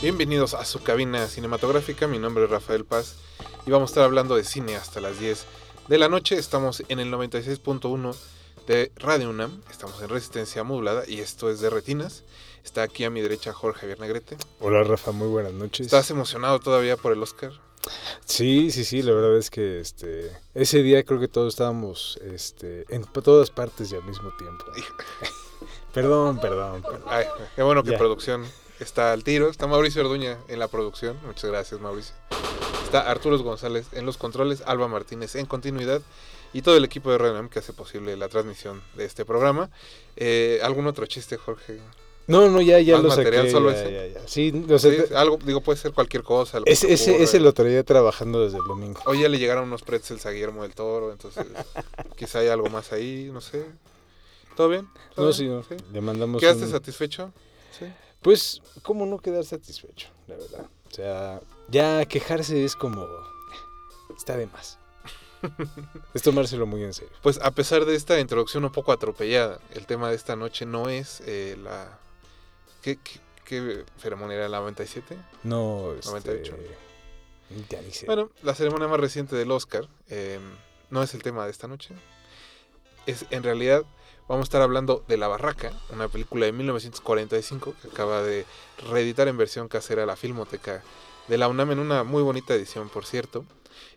Bienvenidos a su cabina cinematográfica, mi nombre es Rafael Paz y vamos a estar hablando de cine hasta las 10 de la noche. Estamos en el 96.1 de Radio UNAM, estamos en resistencia modulada y esto es de Retinas. Está aquí a mi derecha Jorge Javier Negrete. Hola Rafa, muy buenas noches. ¿Estás emocionado todavía por el Oscar? Sí, sí, sí, la verdad es que este ese día creo que todos estábamos este, en todas partes y al mismo tiempo. perdón, perdón, perdón. Ay, qué bueno que Ya. producción está al tiro. Está Mauricio Orduña en la producción. Muchas gracias, Mauricio. Está Arturo González en los controles, Alba Martínez en continuidad y todo el equipo de RENAM que hace posible la transmisión de este programa. Eh, ¿Algún otro chiste, Jorge? No, no, ya, ya ¿Más lo material saqué. solo ya, ese? ya, ya. Sí, o sea, Sí, algo, digo, puede ser cualquier cosa. lo que se ese, ese, lo traía trabajando desde el domingo. Hoy ya le llegaron unos pretzels a Guillermo del Toro, entonces quizá hay algo más ahí, no sé. ¿Todo bien? ¿Todo No, bien? sí, no, le mandamos ¿Quedaste un- satisfecho? Sí. Pues, ¿cómo no quedar satisfecho? La verdad. O sea, ya quejarse es como... Está de más. es tomárselo muy en serio. Pues a pesar de esta introducción un poco atropellada, el tema de esta noche no es eh, la... ¿Qué, qué, qué ceremonia era? ¿La 97? No, este... 98. Ya ni sé. Bueno, la ceremonia más reciente del Oscar eh, no es el tema de esta noche. Es en realidad vamos a estar hablando de La Barraca, una película de 1945 que acaba de reeditar en versión casera la Filmoteca de la UNAM en una muy bonita edición, por cierto,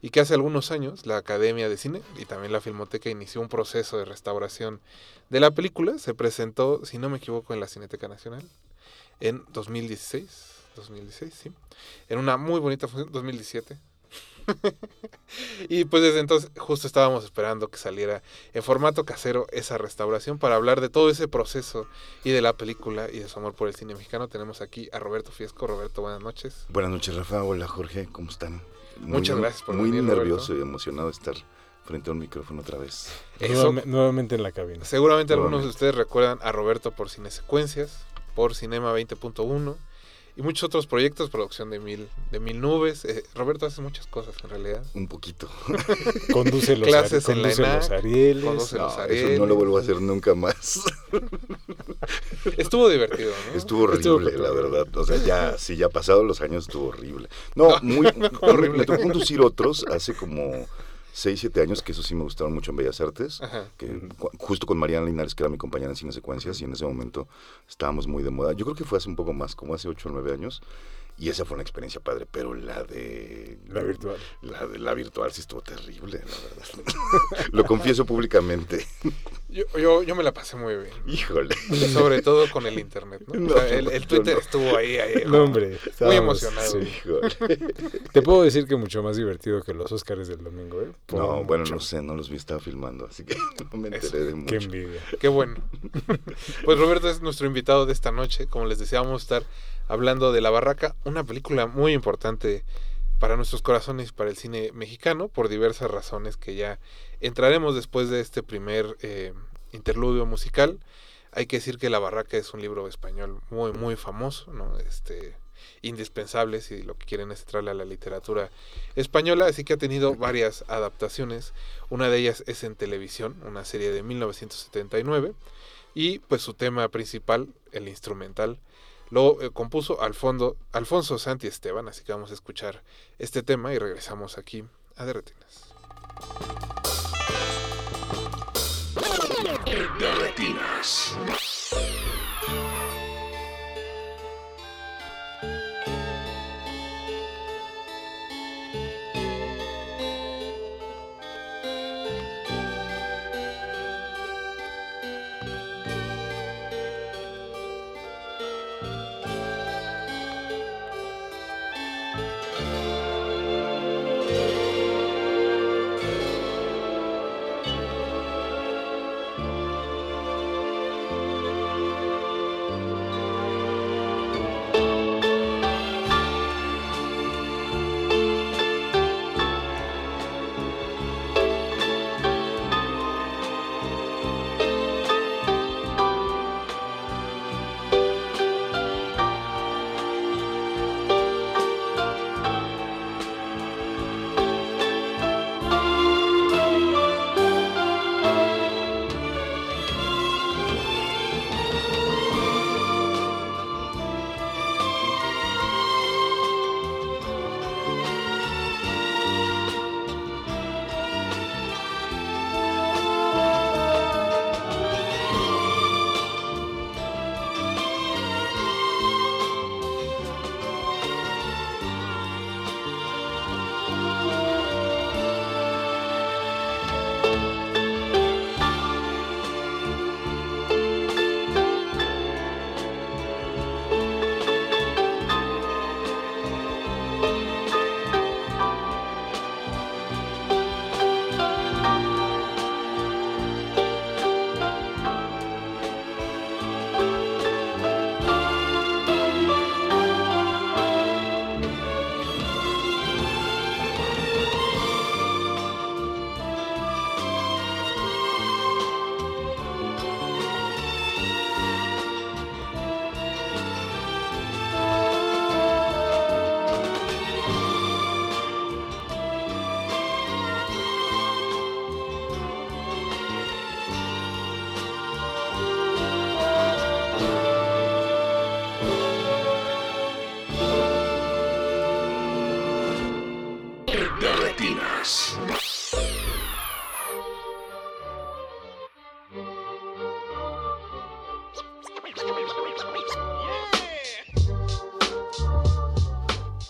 y que hace algunos años la Academia de Cine y también la Filmoteca inició un proceso de restauración de la película. Se presentó, si no me equivoco, en la Cineteca Nacional en 2016. 2016, sí. En una muy bonita función, 2017. y pues desde entonces justo estábamos esperando que saliera en formato casero esa restauración para hablar de todo ese proceso y de la película y de su amor por el cine mexicano. Tenemos aquí a Roberto Fiesco. Roberto, buenas noches. Buenas noches, Rafa. Hola, Jorge. ¿Cómo están? Muy- Muchas gracias por Muy venir, nervioso Roberto. y emocionado de estar frente a un micrófono otra vez. Eso, nuevamente en la cabina. seguramente algunos de ustedes recuerdan a Roberto por Cine Secuencias, por Cinema 20.1 y muchos otros proyectos, producción de mil, de mil nubes. Eh, Roberto hace muchas cosas en realidad. Un poquito. Conduce los, Clases ari- en la conduce ENAC, los Arieles. conduce No, los eso Arieles. no lo vuelvo a hacer nunca más. Estuvo divertido, ¿no? Estuvo horrible, Estuvo la verdad. O sea, ya, si ya pasado los años, estuvo horrible. No, muy horrible. Me tocó conducir otros hace como 6, 7 años, que eso sí me gustaron mucho en Bellas Artes. Ajá. que justo con Mariana Linares, que era mi compañera en Cine Secuencias, y en ese momento estábamos muy de moda. Yo creo que fue hace un poco más, como hace 8 o 9 años, y esa fue una experiencia padre, pero la de... La virtual. La de la virtual sí estuvo terrible, la verdad. Lo confieso públicamente. Yo, yo, yo me la pasé muy bien. Híjole. Sobre todo con el internet, ¿no? No, O sea, el, el Twitter no. estuvo ahí, ahí. No, hombre. Muy emocionado. sí. Híjole. Te puedo decir que mucho más divertido que los Oscars del domingo, ¿eh? Por No, bueno, no sé, no los vi, estaba filmando, así que no me Eso, enteré de Qué mucho. envidia. Qué bueno. Pues Roberto es nuestro invitado de esta noche. Como les decía, vamos a estar hablando de La Barraca, una película muy importante para nuestros corazones y para el cine mexicano, por diversas razones que ya entraremos después de este primer eh, interludio musical. Hay que decir que La Barraca es un libro español muy, muy famoso, ¿no? Este, indispensable si lo que quieren es entrarle a la literatura española, así que ha tenido varias adaptaciones. Una de ellas es en televisión, una serie de 1979, y pues su tema principal, el instrumental, lo eh, compuso Alfonso Santi Esteban, así que vamos a escuchar este tema y regresamos aquí a Derretinas. De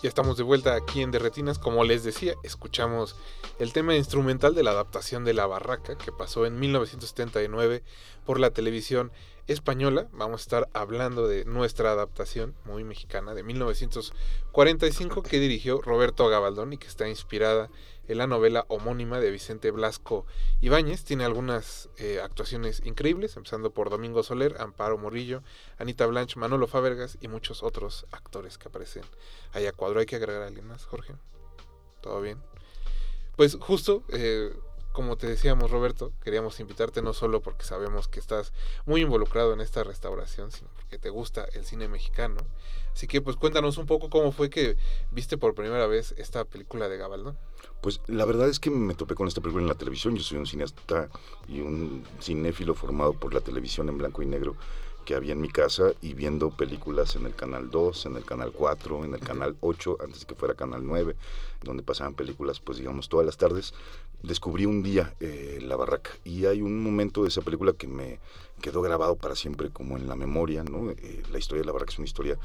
Ya estamos de vuelta aquí en Derretinas. Como les decía, escuchamos el tema instrumental de la adaptación de La Barraca que pasó en 1979 por la televisión española. Vamos a estar hablando de nuestra adaptación muy mexicana de 1945 que dirigió Roberto Gabaldón y que está inspirada en la novela homónima de Vicente Blasco Ibáñez. Tiene algunas eh, actuaciones increíbles, empezando por Domingo Soler, Amparo Morillo, Anita Blanche, Manolo Fábregas y muchos otros actores que aparecen ahí a cuadro. ¿Hay que agregar a alguien más, Jorge? ¿Todo bien? Pues justo, eh, como te decíamos, Roberto, queríamos invitarte no solo porque sabemos que estás muy involucrado en esta restauración, sino porque te gusta el cine mexicano. Así que pues cuéntanos un poco cómo fue que viste por primera vez esta película de Gabaldón. Pues la verdad es que me topé con esta película en la televisión. Yo soy un cineasta y un cinéfilo formado por la televisión en blanco y negro que había en mi casa y viendo películas en el canal 2, en el canal 4, en el canal 8, antes de que fuera canal 9, donde pasaban películas, pues digamos, todas las tardes, descubrí un día eh, La Barraca. Y hay un momento de esa película que me quedó grabado para siempre como en la memoria, ¿no? Eh, la historia de La Barraca es una historia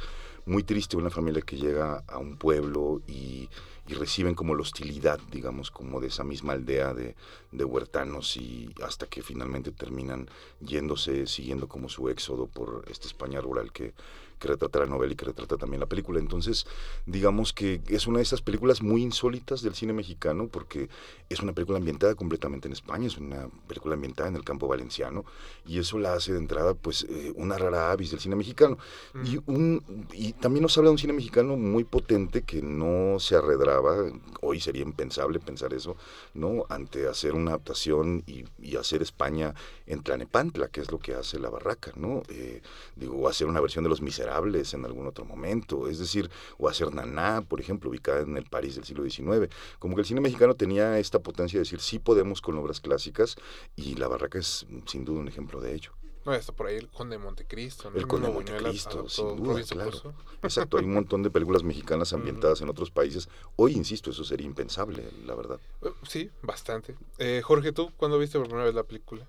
muy triste, una familia que llega a un pueblo y reciben como la hostilidad, digamos, como de esa misma aldea de, de, huertanos y hasta que finalmente terminan yéndose, siguiendo como su éxodo por esta España rural que, que retrata la novela y que retrata también la película. Entonces, digamos que es una de esas películas muy insólitas del cine mexicano porque es una película ambientada completamente en España, es una película ambientada en el campo valenciano y eso la hace de entrada pues eh, una rara avis del cine mexicano. Y, un, y también nos habla de un cine mexicano muy potente que no se arredraba, hoy sería impensable pensar eso, ¿no? Ante hacer una adaptación y, y hacer España en Tlanepantla, que es lo que hace La Barraca, ¿no? Eh, digo, hacer una versión de Los Miserables en algún otro momento, es decir, o hacer Naná, por ejemplo, ubicada en el París del siglo XIX. Como que el cine mexicano tenía esta potencia de decir, sí podemos con obras clásicas, y La Barraca es sin duda un ejemplo de ello. No, está por ahí el Conde de Montecristo. El Conde de Montecristo, sin duda, claro. Exacto, hay un montón de películas mexicanas ambientadas en otros países. Hoy, insisto, eso sería impensable, la verdad. Eh, sí, bastante. Eh, Jorge, ¿tú cuándo viste por primera vez la película?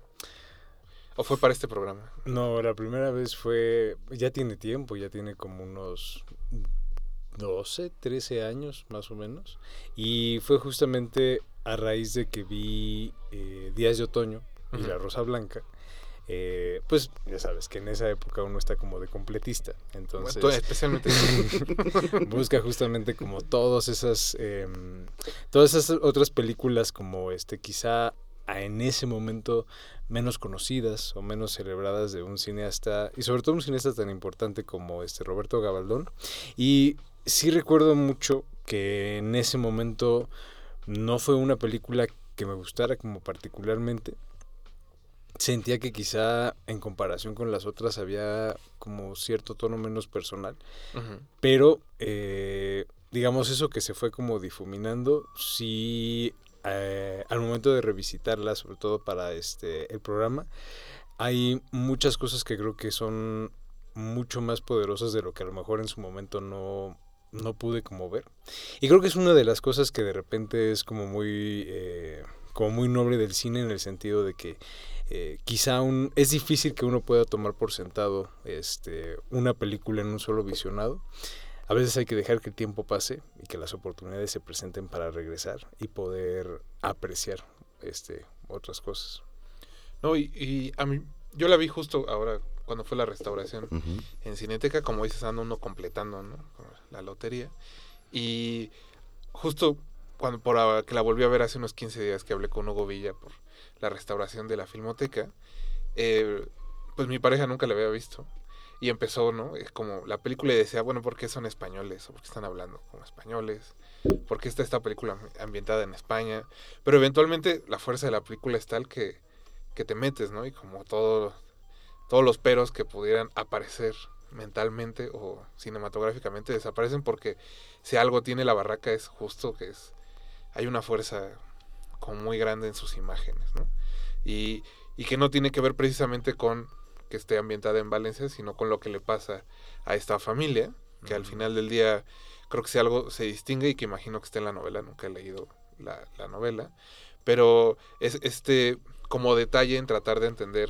¿O fue para este programa? No, la primera vez fue, ya tiene tiempo, ya tiene como unos 12, 13 años más o menos. Y fue justamente a raíz de que vi eh, Días de Otoño y La Rosa Blanca. Eh, pues ya sabes que en esa época uno está como de completista. Entonces, especialmente busca justamente como todas esas, em, todas esas otras películas como este, quizá en ese momento menos conocidas o menos celebradas de un cineasta y sobre todo un cineasta tan importante como este Roberto Gabaldón. Y sí recuerdo mucho que en ese momento no fue una película que me gustara como particularmente. Sentía que quizá en comparación con las otras había como cierto tono menos personal pero eh, digamos eso que se fue como difuminando sí eh, al momento de revisitarla, sobre todo para este el programa, hay muchas cosas que creo que son mucho más poderosas de lo que a lo mejor en su momento no, no pude como ver. Y creo que es una de las cosas que de repente es como muy, eh, como muy noble del cine en el sentido de que eh, quizá un, es difícil que uno pueda tomar por sentado este, una película en un solo visionado a veces hay que dejar que el tiempo pase y que las oportunidades se presenten para regresar y poder apreciar este otras cosas. No, y, a mí, yo la vi justo ahora cuando fue la restauración en Cineteca, como dices, ando uno completando ¿no? la lotería. Y justo cuando por que la volví a ver hace unos 15 días que hablé con Hugo Villa por la restauración de la filmoteca, eh, pues mi pareja nunca la había visto. Y empezó, ¿no? Es como la película y decía, bueno, ¿por qué son españoles? ¿O por qué están hablando como españoles? ¿Por qué está esta película ambientada en España? Pero eventualmente la fuerza de la película es tal que, que te metes, ¿no? Y como todo, todos los peros que pudieran aparecer mentalmente o cinematográficamente desaparecen porque si algo tiene la barraca es justo que es hay una fuerza como muy grande en sus imágenes, ¿no? Y, y que no tiene que ver precisamente con que esté ambientada en Valencia, sino con lo que le pasa a esta familia, que al final del día creo que si algo se distingue y que imagino que está en la novela, nunca he leído la, la novela, pero es este como detalle en tratar de entender,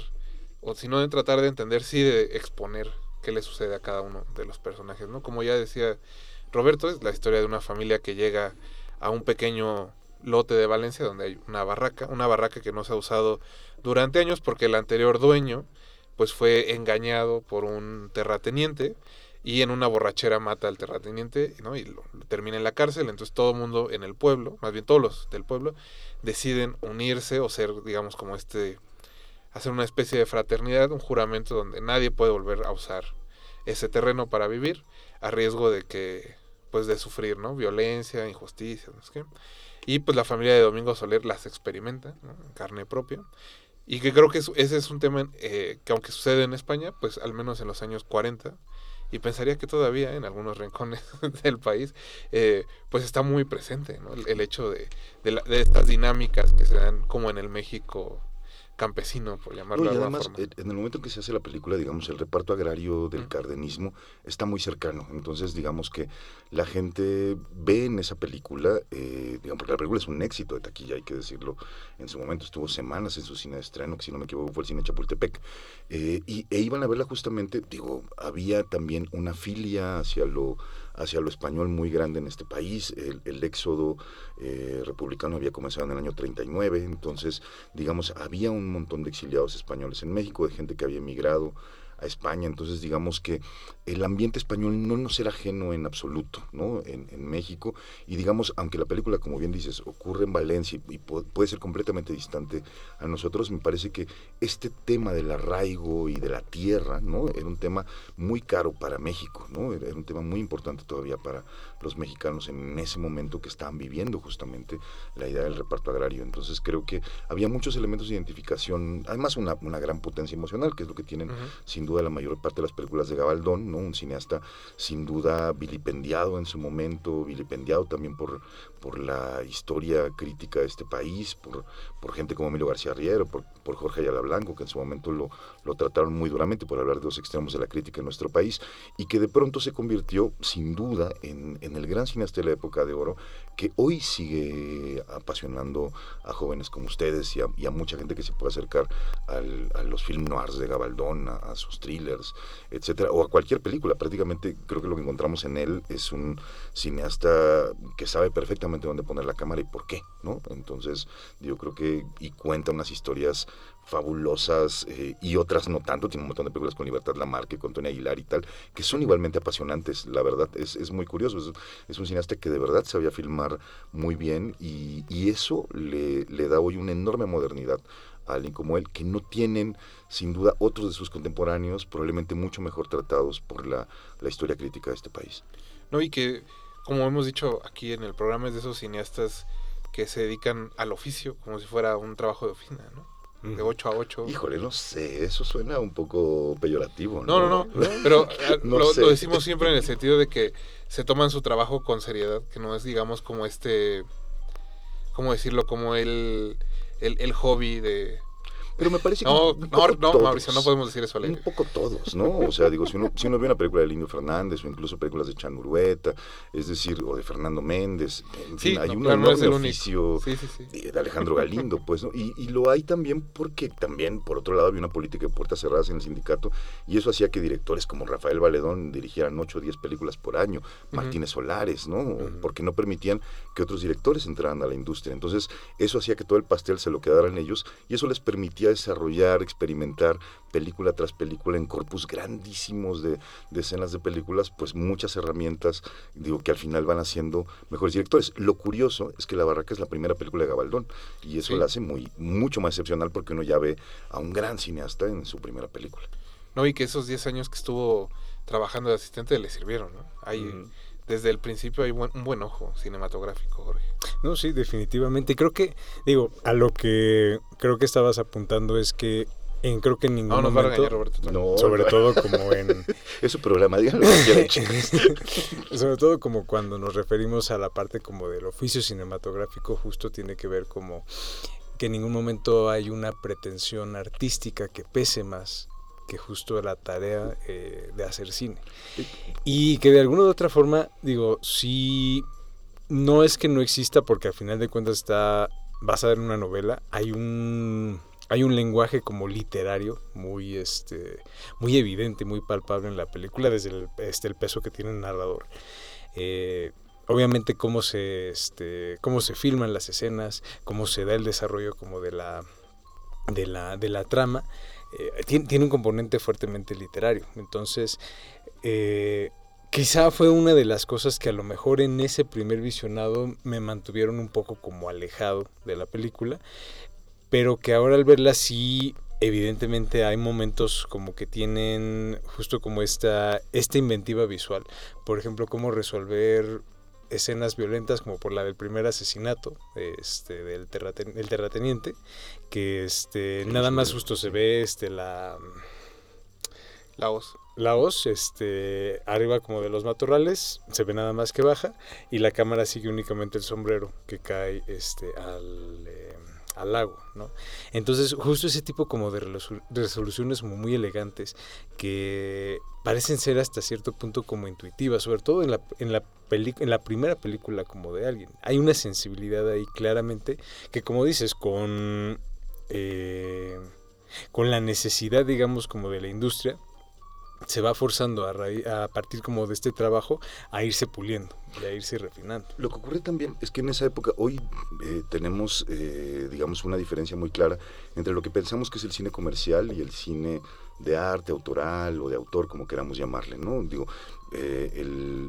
o si no de tratar de entender, sí de exponer qué le sucede a cada uno de los personajes, ¿no? Como ya decía Roberto, es la historia de una familia que llega a un pequeño lote de Valencia donde hay una barraca, una barraca que no se ha usado durante años porque el anterior dueño pues fue engañado por un terrateniente y en una borrachera mata al terrateniente ¿no? y lo, termina en la cárcel. Entonces todo el mundo en el pueblo, más bien todos los del pueblo, deciden unirse o ser, digamos, como este, hacer una especie de fraternidad, un juramento donde nadie puede volver a usar ese terreno para vivir a riesgo de que, pues de sufrir, ¿no? Violencia, injusticia, no sé qué. Y pues la familia de Domingo Soler las experimenta en carne propia. Y que creo que es- ese es un tema eh, que aunque sucede en España, pues al menos en los años 40, y pensaría que todavía en algunos rincones del país, eh, pues está muy presente ¿no? el, el hecho de, de, la- de estas dinámicas que se dan como en el México campesino, por llamarlo No, y de alguna además, forma. en el momento en que se hace la película, digamos, el reparto agrario del cardenismo está muy cercano. Entonces, digamos que la gente ve en esa película, eh, digamos, porque la película es un éxito de taquilla, hay que decirlo. En su momento estuvo semanas en su cine de estreno, que si no me equivoco fue el cine Chapultepec. Eh, y, e iban a verla justamente, digo, había también una filia hacia lo hacia lo español muy grande en este país. El, éxodo eh, republicano había comenzado en el año 39, entonces, digamos, había un montón de exiliados españoles en México, de gente que había emigrado a España, entonces digamos que el ambiente español no nos era ajeno en absoluto, ¿no? En, México, y digamos, aunque la película, como bien dices, ocurre en Valencia y, y pu- puede ser completamente distante a nosotros, me parece que este tema del arraigo y de la tierra, ¿no? Era un tema muy caro para México, ¿no? Era un tema muy importante todavía para los mexicanos en ese momento que estaban viviendo justamente la idea del reparto agrario. Entonces creo que había muchos elementos de identificación, además una, una gran potencia emocional, que es lo que tienen sin duda la mayor parte de las películas de Gabaldón, ¿no? Un cineasta sin duda vilipendiado en su momento, vilipendiado también por, por la historia crítica de este país, por, por gente como Emilio García Riero, por, por Jorge Ayala Blanco, que en su momento lo, lo trataron muy duramente por hablar de los extremos de la crítica en nuestro país, y que de pronto se convirtió sin duda en, en el gran cineasta de la época de oro, que hoy sigue apasionando a jóvenes como ustedes y a, y a mucha gente que se puede acercar al- a los film noirs de Gabaldón, a, a sus thrillers, etcétera, o a cualquier película. Prácticamente creo que lo que encontramos en él es un cineasta que sabe perfectamente dónde poner la cámara y por qué, ¿no? Entonces, yo creo que y cuenta unas historias fabulosas eh, y otras no tanto. Tiene un montón de películas con Libertad Lamarque, con Tony Aguilar y tal, que son igualmente apasionantes. La verdad, es, es muy curioso. Es, es un cineasta que de verdad sabía filmar muy bien y, y eso le, le da hoy una enorme modernidad a alguien como él, que no tienen, sin duda, otros de sus contemporáneos, probablemente mucho mejor tratados por la, la historia crítica de este país. ¿no? Y que, como hemos dicho aquí en el programa, es de esos cineastas que se dedican al oficio como si fuera un trabajo de oficina, ¿no? De 8 a 8. Híjole, no sé, eso suena un poco peyorativo. No, no, no, pero eh, No lo, lo decimos siempre en el sentido de que se toman su trabajo con seriedad, que no es, digamos, como este, ¿cómo decirlo? Como el, el, el hobby de... Pero me parece que No, un no, poco no, todos. Mauricio, no podemos decir eso al Un aire. poco todos, ¿no? O sea, digo, si uno, si uno ve una película de Lindio Fernández o incluso películas de Chan Urueta, es decir, o de Fernando Méndez, en Sí, fin, hay no, un claro, no enorme oficio Sí, sí, sí. de de Alejandro Galindo, pues, ¿no? Y, y lo hay también porque también, por otro lado, había una política de puertas cerradas en el sindicato y eso hacía que directores como Rafael Valedón dirigieran 8 o 10 películas por año, Martínez Solares, ¿no? Porque no permitían que otros directores entraran a la industria. Entonces, eso hacía que todo el pastel se lo quedaran ellos y eso les permitía desarrollar, experimentar película tras película en corpus grandísimos de, escenas de películas, pues muchas herramientas, digo, que al final van haciendo mejores directores. Lo curioso es que La Barraca es la primera película de Gabaldón y eso Sí. la hace muy mucho más excepcional porque uno ya ve a un gran cineasta en su primera película. No, y que esos 10 años que estuvo trabajando de asistente le sirvieron, ¿no? Hay. Desde el principio hay buen- un buen ojo cinematográfico, Jorge. No, sí, definitivamente. Creo que, digo, a lo que creo que estabas apuntando es que en creo que en ningún No, nos va a momento, regañar Roberto. No, sobre no, todo como en, es su programa, díganlo sobre todo como cuando nos referimos a la parte como del oficio cinematográfico, justo tiene que ver como que en ningún momento hay una pretensión artística que pese más que justo la tarea eh, de hacer cine. Y que de alguna u otra forma, digo, sí no es que no exista porque al final de cuentas está basada en una novela, hay un hay un lenguaje como literario muy este muy evidente, muy palpable en la película desde el, este, el peso que tiene el narrador. Eh, obviamente cómo se este cómo se filman las escenas, cómo se da el desarrollo como de la de la, de la trama, eh, tiene, un componente fuertemente literario. Entonces, eh, quizá fue una de las cosas que a lo mejor en ese primer visionado me mantuvieron un poco como alejado de la película, pero que ahora al verla sí evidentemente hay momentos como que tienen justo como esta, esta inventiva visual. Por ejemplo, cómo resolver escenas violentas como por la del primer asesinato este, del, terraten el terrateniente, que este, nada más justo se ve este, la... La hoz. La hoz, este, arriba como de los matorrales, se ve nada más que baja y la cámara sigue únicamente el sombrero que cae este, al... Eh, al lago, ¿no? Entonces, justo ese tipo como de resoluciones muy elegantes que parecen ser hasta cierto punto como intuitivas, sobre todo en la, en la, en la primera película como de alguien. Hay una sensibilidad ahí claramente que, como dices, con, eh, con la necesidad, digamos, como de la industria, se va forzando a, a partir como de este trabajo a irse puliendo y a irse refinando. Lo que ocurre también es que en esa época, hoy eh, tenemos, eh, digamos, una diferencia muy clara entre lo que pensamos que es el cine comercial y el cine de arte autoral o de autor, como queramos llamarle, ¿no? Digo, eh,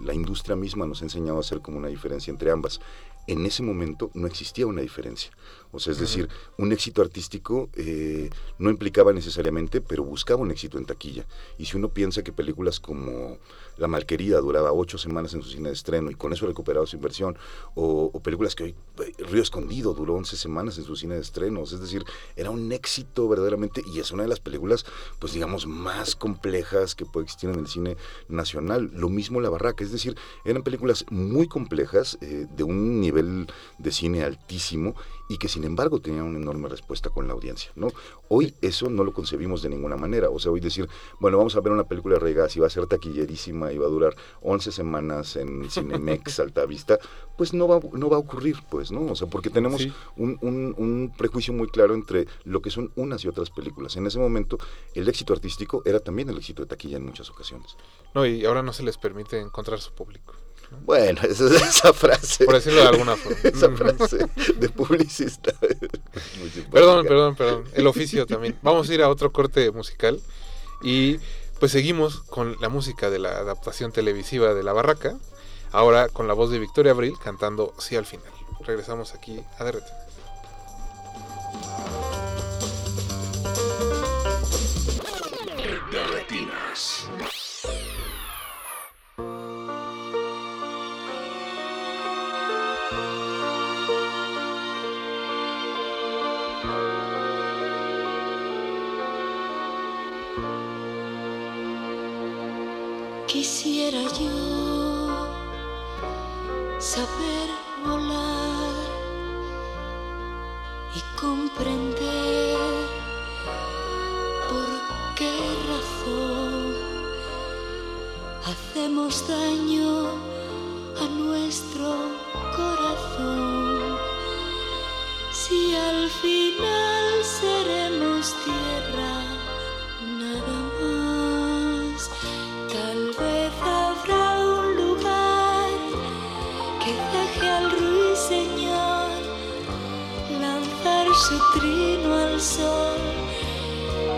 la industria misma nos ha enseñado a hacer como una diferencia entre ambas. En ese momento no existía una diferencia. O sea, es decir, un éxito artístico eh, no implicaba necesariamente, pero buscaba un éxito en taquilla. Y si uno piensa que películas como La Malquerida duraba ocho semanas en su cine de estreno y con eso recuperaba su inversión, o, películas que hoy, eh, Río Escondido duró once semanas en su cine de estrenos, es decir, era un éxito verdaderamente y es una de las películas, pues digamos, más complejas que puede existir en el cine nacional. Lo mismo La Barraca, es decir, eran películas muy complejas, eh, de un nivel de cine altísimo y que sin embargo tenían una enorme respuesta con la audiencia, ¿no? Hoy eso no lo concebimos de ninguna manera, o sea, hoy decir, bueno, vamos a ver una película de Regas y va a ser taquillerísima y va a durar 11 semanas en Cinemex Alta Vista, pues no va, no va a ocurrir, pues, ¿no? O sea, porque tenemos un, un, prejuicio muy claro entre lo que son unas y otras películas. En ese momento, el éxito artístico era también el éxito de taquilla en muchas ocasiones. No, y ahora no se les permite encontrar su público. Bueno, esa, esa, frase. Por decirlo de alguna forma. esa frase de publicista. perdón, perdón, perdón. El oficio también. Vamos a ir a otro corte musical. Y pues seguimos con la música de la adaptación televisiva de La Barraca. Ahora con la voz de Victoria Abril cantando Sí al final. Regresamos aquí a Derretinas. Derretinas. Hacemos daño a nuestro corazón. Si al final seremos tierra su trino al sol,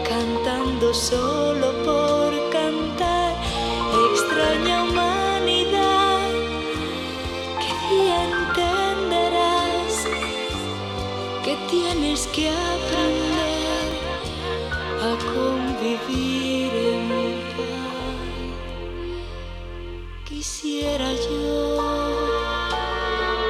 cantando solo por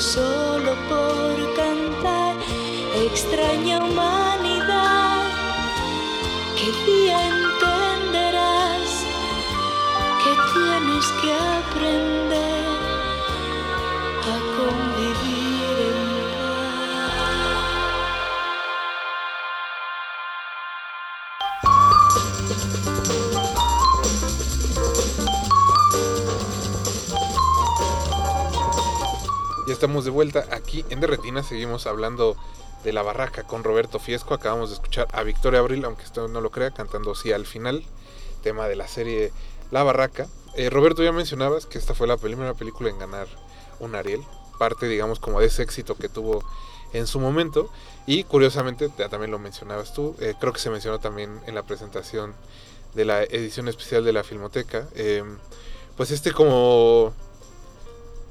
solo estamos de vuelta aquí en Derretina. Seguimos hablando de la barraca con Roberto Fiesco. Acabamos de escuchar a Victoria Abril, aunque usted no lo crea, cantando sí al final. Tema de la serie La Barraca. Eh, Roberto, ya mencionabas que esta fue la primera película en ganar un Ariel. Parte, digamos, como de ese éxito que tuvo en su momento. Y curiosamente, ya también lo mencionabas tú, eh, creo que se mencionó también en la presentación de la edición especial de la Filmoteca. eh, pues este como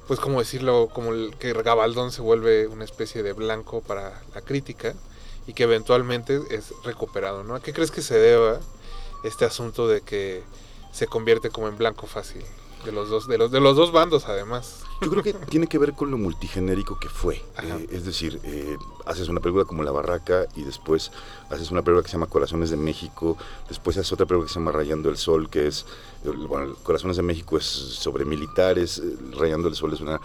pues como decirlo, como el, que Gabaldón se vuelve una especie de blanco para la crítica y que eventualmente es recuperado, ¿no? ¿A qué crees que se deba este asunto de que se convierte como en blanco fácil de los dos de los de los dos bandos además? Yo creo que tiene que ver con lo multigenérico que fue. Eh, es decir, eh, haces una película como La Barraca y después haces una película que se llama Corazones de México, después haces otra película que se llama Rayando el Sol, que es, bueno, Corazones de México es sobre militares, eh, Rayando el Sol es una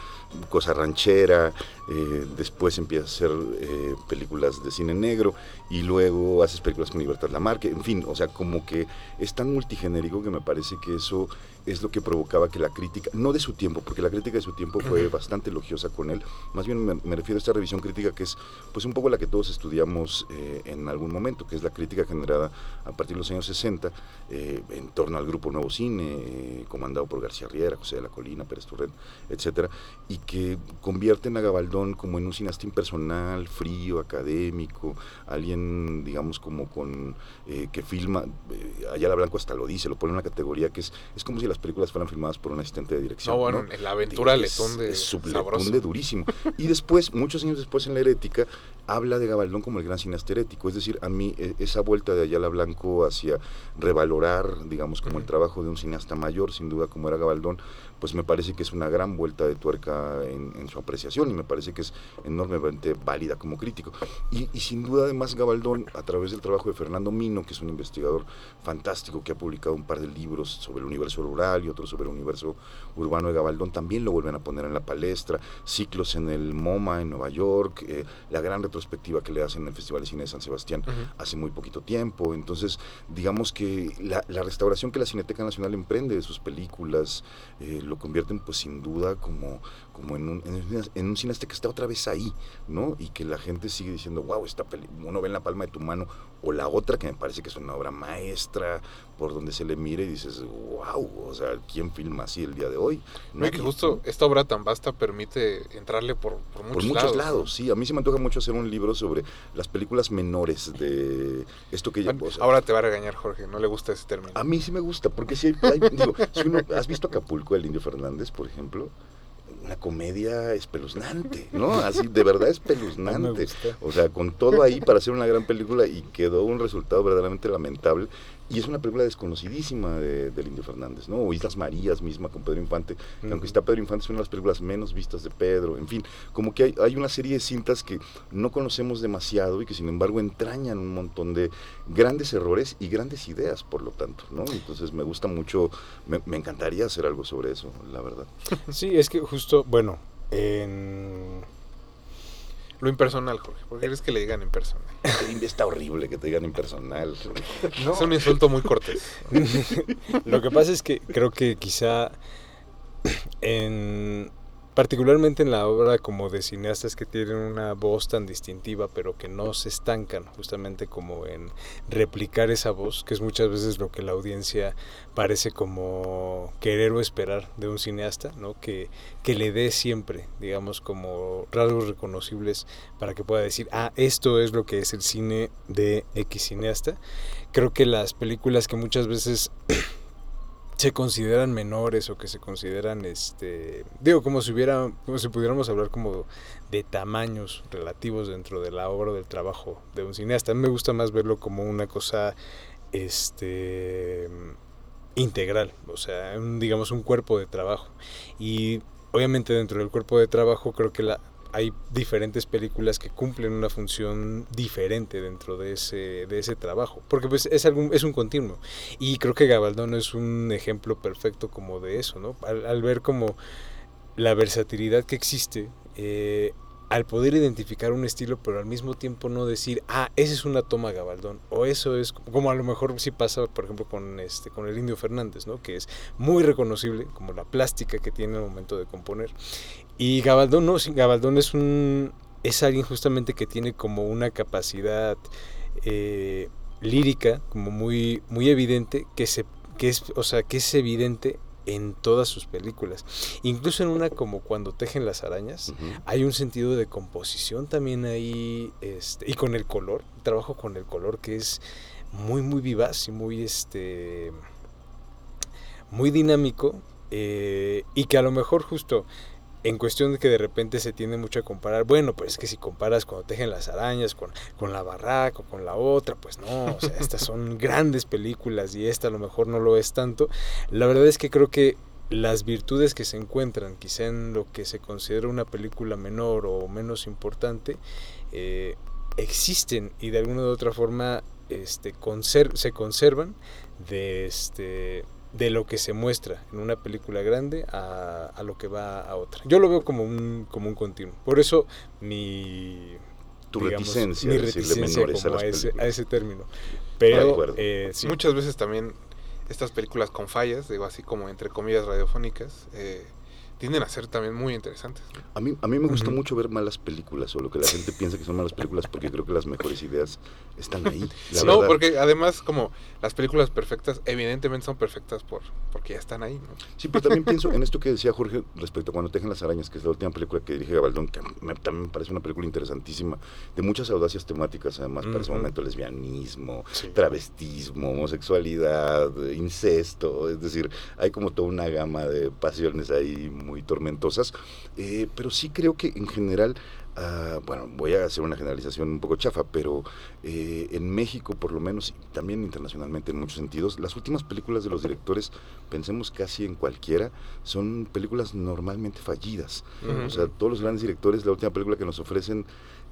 cosa ranchera, eh, después empiezas a hacer eh, películas de cine negro y luego haces películas con Libertad Lamarque, en fin, o sea, como que es tan multigenérico que me parece que eso es lo que provocaba que la crítica, no de su tiempo, porque la crítica de su tiempo fue bastante elogiosa con él, más bien me, me refiero a esta revisión crítica que es pues un poco la que todos estudiamos eh, en algún momento, que es la crítica generada a partir de los años 60 eh, en torno al grupo Nuevo Cine, eh, comandado por García Riera, José de la Colina, Pérez Turret, etcétera, y que convierten a Gabaldón como en un cineasta impersonal, frío, académico, alguien, digamos, como con eh, que filma, eh, Ayala Blanco hasta lo dice, lo pone en una categoría que es, es como si las películas fueran filmadas por un asistente de dirección. No, bueno, ¿no? en la aventura le Tunde es durísimo. Y después, muchos años después en la herética, habla de Gabaldón como el gran cineasta herético. Es decir, a mí eh, esa vuelta de Ayala Blanco hacia revalorar, digamos, como el trabajo de un cineasta mayor, sin duda, como era Gabaldón, pues me parece que es una gran vuelta de tuerca en, en su apreciación y me parece que es enormemente válida como crítico. Y, y sin duda, además, Gabaldón, a través del trabajo de Fernando Mino, que es un investigador fantástico que ha publicado un par de libros sobre el universo rural y otro sobre el universo urbano de Gabaldón, también lo vuelven a poner en la palestra, ciclos en el MoMA en Nueva York, eh, la gran retrospectiva que le hacen en el Festival de Cine de San Sebastián hace muy poquito tiempo. Entonces, digamos que la, la restauración que la Cineteca Nacional emprende de sus películas eh, lo convierten, pues sin duda, como, como en, un, en, en un cineasta que está otra vez ahí, ¿no? Y que la gente sigue diciendo, wow, esta peli uno ve en la palma de tu mano, o la otra que me parece que es una obra maestra, por donde se le mire y dices, wow, o sea, ¿quién filma así el día de hoy? No, que justo esta obra tan vasta permite entrarle por, por muchos, por muchos lados. lados. sí. A mí se me antoja mucho hacer un libro sobre las películas menores de esto que ya... Bueno, o sea, ahora te va a regañar Jorge, no le gusta ese término. A mí sí me gusta, porque si hay, hay- digo, si uno, ¿has visto Acapulco del Indio Fernández, por ejemplo? Una comedia espeluznante, ¿no? Así, de verdad espeluznante. O sea, con todo ahí para hacer una gran película y quedó un resultado verdaderamente lamentable. Y es una película desconocidísima de- del Indio Fernández, ¿no? O Islas Marías misma con Pedro Infante, que aunque está Pedro Infante, es una de las películas menos vistas de Pedro. En fin, como que hay, hay una serie de cintas que no conocemos demasiado y que sin embargo entrañan un montón de grandes errores y grandes ideas, por lo tanto, ¿no? Entonces me gusta mucho, me, me encantaría hacer algo sobre eso, la verdad. Sí, es que justo, bueno, en... Lo impersonal, Jorge. ¿Por qué crees que le digan impersonal? Está horrible que te digan impersonal. Es un insulto muy cortés. Lo que pasa es que creo que quizá en particularmente en la obra como de cineastas que tienen una voz tan distintiva pero que no se estancan justamente como en replicar esa voz que es muchas veces lo que la audiencia parece como querer o esperar de un cineasta no que, que le dé siempre digamos como rasgos reconocibles para que pueda decir ah esto es lo que es el cine de X cineasta creo que las películas que muchas veces se consideran menores o que se consideran este digo como si hubiera como si pudiéramos hablar como de tamaños relativos dentro de la obra o del trabajo de un cineasta. Me gusta más verlo como una cosa este integral o sea un, digamos un cuerpo de trabajo. Y obviamente dentro del cuerpo de trabajo creo que la hay diferentes películas que cumplen una función diferente dentro de ese, de ese trabajo, porque pues es, algún, es un continuo. Y creo que Gabaldón es un ejemplo perfecto como de eso, ¿no? Al, ver como la versatilidad que existe, eh, al poder identificar un estilo, pero al mismo tiempo no decir, ah, esa es una toma Gabaldón, o eso es como a lo mejor sí pasa, por ejemplo, con este, con el Indio Fernández, ¿no? Que es muy reconocible, como la plástica que tiene al momento de componer. Y Gabaldón no, Gabaldón es un es alguien justamente que tiene como una capacidad eh, lírica, como muy, muy evidente, que se, que es, o sea, que es evidente en todas sus películas. Incluso en una como cuando tejen las arañas, hay un sentido de composición también ahí, este, y con el color, trabajo con el color que es muy, muy vivaz y muy, este, muy dinámico, eh, y que a lo mejor justo en cuestión de que de repente se tiende mucho a comparar, bueno, pues es que si comparas cuando tejen las arañas con, con la barraca o con la otra, pues no, o sea, estas son grandes películas y esta a lo mejor no lo es tanto. La verdad es que creo que las virtudes que se encuentran quizá en lo que se considera una película menor o menos importante, eh, existen y de alguna u otra forma este, conser- se conservan de, este, de lo que se muestra en una película grande a, a lo que va a otra. Yo lo veo como un, como un continuo. Por eso mi, Tu digamos, reticencia mi a reticencia menores a como las a, ese, a ese término. Pero eh, sí. Muchas veces también estas películas con fallas, digo así como entre comillas radiofónicas, eh, tienden a ser también muy interesantes. A mí, a mí me gusta mucho ver malas películas o lo que la gente piensa que son malas películas porque creo que las mejores ideas están ahí. la no, verdad. porque además como las películas perfectas evidentemente son perfectas por porque ya están ahí, ¿no? Sí, pero también pienso en esto que decía Jorge respecto a Cuando tejen las arañas, que es la última película que dirige Gabaldón, que me- también me parece una película interesantísima, de muchas audacias temáticas, además, para ese momento, lesbianismo, Sí. travestismo, homosexualidad, incesto, es decir, hay como toda una gama de pasiones ahí muy tormentosas, eh, pero sí creo que en general, ah, bueno, voy a hacer una generalización un poco chafa, pero eh, en México por lo menos, y también internacionalmente en muchos sentidos, las últimas películas de los directores, pensemos casi en cualquiera, son películas normalmente fallidas. O sea, todos los grandes directores, la última película que nos ofrecen,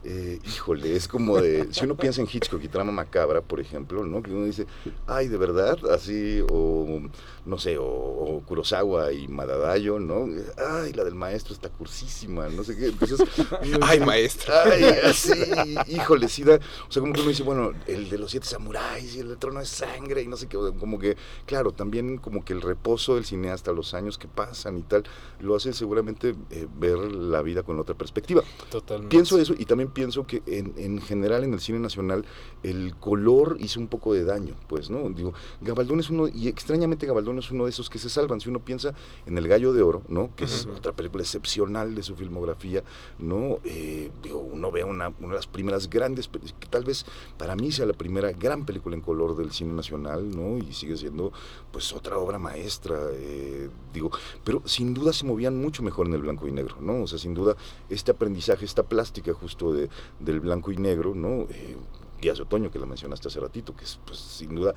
eh, híjole, es como de, si uno piensa en Hitchcock y Trama Macabra, por ejemplo, ¿no? Que uno dice, ay, de verdad, así, o no sé, o, o Kurosawa y Madadayo, ¿no? Ay, la del maestro está cursísima, no sé qué. Entonces, Ay, maestra. Ay, así, híjole, sí da, o sea, como que uno dice, bueno, el de los siete samuráis y el de trono de sangre y no sé qué, como que, claro, también como que el reposo del cineasta, los años que pasan y tal, lo hace seguramente eh, ver la vida con otra perspectiva. Totalmente. Pienso eso y también pienso que en, en general en el cine nacional el color hizo un poco de daño, pues, ¿no? Digo, Gabaldón es uno, y extrañamente Gabaldón es uno de esos que se salvan. Si uno piensa en El Gallo de Oro, ¿no? Que es otra película excepcional de su filmografía, ¿no? Eh, digo, uno ve una, una de las primeras grandes, que tal vez para mí sea la primera gran película en color del cine nacional, ¿no? Y sigue siendo, pues, otra obra maestra, eh, digo, pero sin duda se movían mucho mejor en el blanco y negro, ¿no? O sea, sin duda este aprendizaje, esta plástica justo de, del blanco y negro, ¿no? Eh, de Otoño, que la mencionaste hace ratito, que es, pues, sin duda,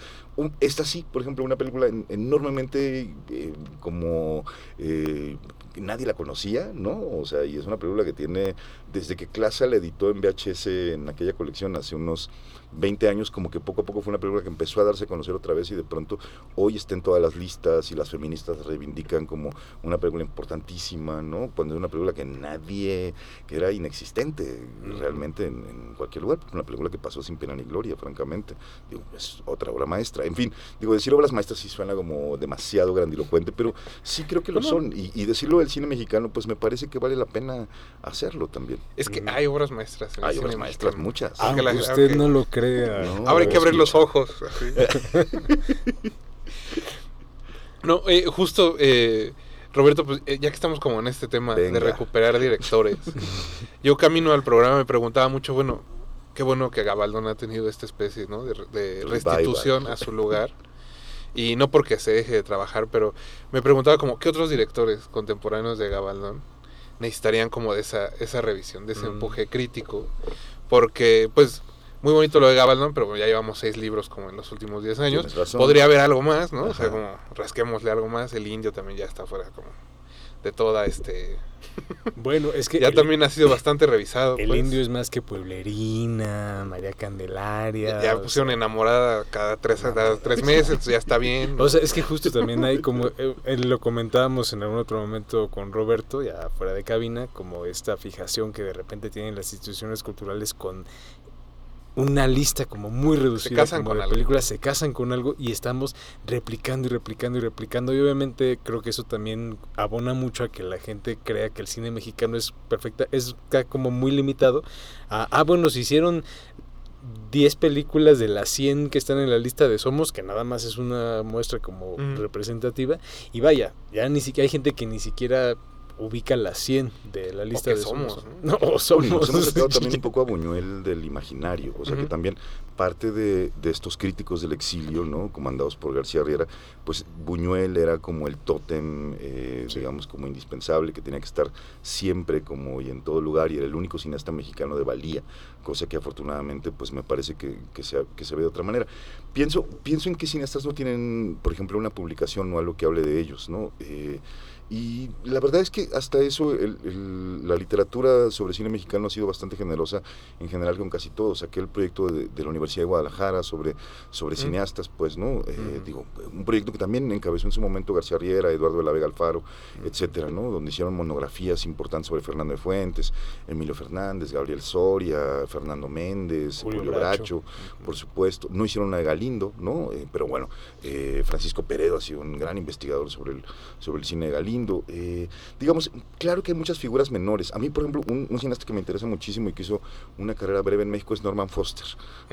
esta sí, por ejemplo, una película en- enormemente eh, como eh, nadie la conocía, ¿no? O sea, y es una película que tiene, desde que Clasa la editó en VHS en aquella colección hace unos 20 años, como que poco a poco fue una película que empezó a darse a conocer otra vez y de pronto hoy está en todas las listas y las feministas reivindican como una película importantísima, ¿no? Cuando es una película que nadie, que era inexistente realmente en, en cualquier lugar, una película que pasó sin pena ni gloria, francamente. Digo, es otra obra maestra. En fin, digo, decir obras maestras sí suena como demasiado grandilocuente, pero sí creo que lo son. Y, y decirlo del cine mexicano, pues me parece que vale la pena hacerlo también. Es que hay obras maestras en el Hay cine obras maestras, mexicano. muchas. Aunque Aunque la- usted no lo crea. No. Ahora hay que abrir los ojos. así. no, eh, justo, eh, Roberto, pues eh, ya que estamos como en este tema Venga. de recuperar directores, yo camino al programa me preguntaba mucho, bueno, qué bueno que Gabaldón ha tenido esta especie ¿no? de, restitución a su lugar. Y no porque se deje de trabajar, pero me preguntaba como, ¿qué otros directores contemporáneos de Gabaldón necesitarían como de esa, esa revisión, de ese Mm. empuje crítico? Porque, pues, muy bonito lo de Gabaldón, pero ya llevamos seis libros como en los últimos diez años. Podría haber algo más, ¿no? O sea, como rasquémosle algo más. El indio también ya está fuera como de toda este Bueno, es que ya el, también ha sido bastante revisado. el pues. indio es más que pueblerina, María Candelaria. Ya o pusieron sea, enamorada cada tres, cada tres meses, entonces ya está bien. O sea, es que justo también hay como, eh, eh, lo comentábamos en algún otro momento con Roberto, ya fuera de cabina, como esta fijación que de repente tienen las instituciones culturales con una lista como muy reducida casan como con de algo. películas, se casan con algo y estamos replicando y replicando y replicando y obviamente creo que eso también abona mucho a que la gente crea que el cine mexicano es perfecta, es como muy limitado a, ah bueno, se hicieron 10 películas de las 100 que están en la lista de Somos, que nada más es una muestra como representativa. Y vaya, ya ni siquiera hay gente que ni siquiera ubica las 100 de la lista que de somos, Somos. ¿no? No, o Bueno, somos. nos hemos sacado también un poco a Buñuel del imaginario, o sea que también parte de, de estos críticos del exilio, ¿no? comandados por García Riera, pues Buñuel era como el tótem, eh, digamos, como indispensable, que tenía que estar siempre como y en todo lugar, y era el único cineasta mexicano de valía, cosa que afortunadamente pues me parece que, que, se, que se ve de otra manera. Pienso, pienso en qué cineastas no tienen, por ejemplo, una publicación o algo que hable de ellos, ¿no? Eh, y la verdad es que hasta eso el- el- la literatura sobre cine mexicano ha sido bastante generosa en general con casi todos. Aquel proyecto de, de la Universidad de Guadalajara sobre, sobre Mm. cineastas, pues, ¿no? Eh, Ujú. Digo, un proyecto que también encabezó en su momento García Riera, Eduardo de la Vega Alfaro, etcétera, ¿no? Donde hicieron monografías importantes sobre Fernando de Fuentes, Emilio Fernández, Gabriel Soria, Fernando Méndez, Julio Julio, Bracho. Bracho, por supuesto. No hicieron una de Galindo, ¿no? Eh, pero bueno, eh, Francisco Peredo ha sido un gran investigador sobre el, sobre el cine de Galindo. Eh, digamos, claro que hay muchas figuras menores. A mí, por ejemplo, un, un cineasta que me interesa muchísimo y que hizo una carrera breve en México es Norman Foster,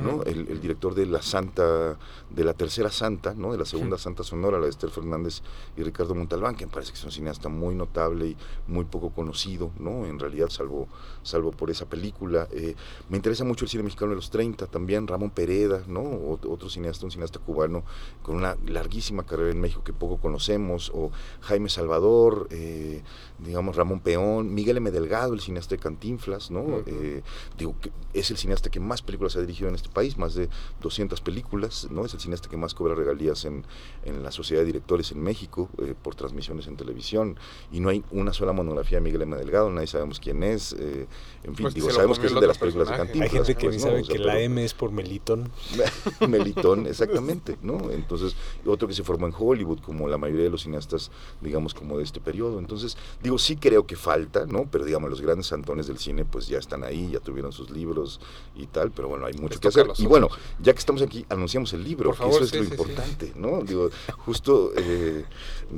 ¿no? El, el director de La Santa, de la tercera Santa, ¿no? De la segunda Santa Sonora, la de Esther Fernández y Ricardo Montalbán, que me parece que es un cineasta muy notable y muy poco conocido, ¿no? En realidad, salvo, salvo por esa película. Eh, me interesa mucho el cine mexicano de los 30 también, Ramón Pereda, ¿no? Ot- Otro cineasta, un cineasta cubano con una larguísima carrera en México que poco conocemos, o Jaime Salvador, eh, digamos Ramón Peón, Miguel M. Delgado, el cineasta de Cantinflas, ¿no? Ujú. Eh, digo que es el cineasta que más películas ha dirigido en este país, más de 200 películas, ¿no? Es el cineasta que más cobra regalías en, en la Sociedad de Directores en México eh, por transmisiones en televisión, y no hay una sola monografía de Miguel M. Delgado, nadie sabemos quién es, eh, en fin, Pues digo, sabemos que es el de las películas de personaje. Hay Cantinflas. gente que pues, ni ¿no? sabe O sea, que la pero- M es por Melitón. Melitón, exactamente, ¿no? Entonces, otro que se formó en Hollywood, como la mayoría de los cineastas, digamos, como de este periodo. Entonces, digo, sí creo que falta, ¿no? Pero, digamos, los grandes santones del cine, pues ya están ahí, ya tuvieron sus libros y tal, pero bueno, hay mucho Les que hacer. Y bueno, ya que estamos aquí, anunciamos el libro, Por que favor, eso es sí, lo sí, sí. importante, ¿no? Digo, justo eh,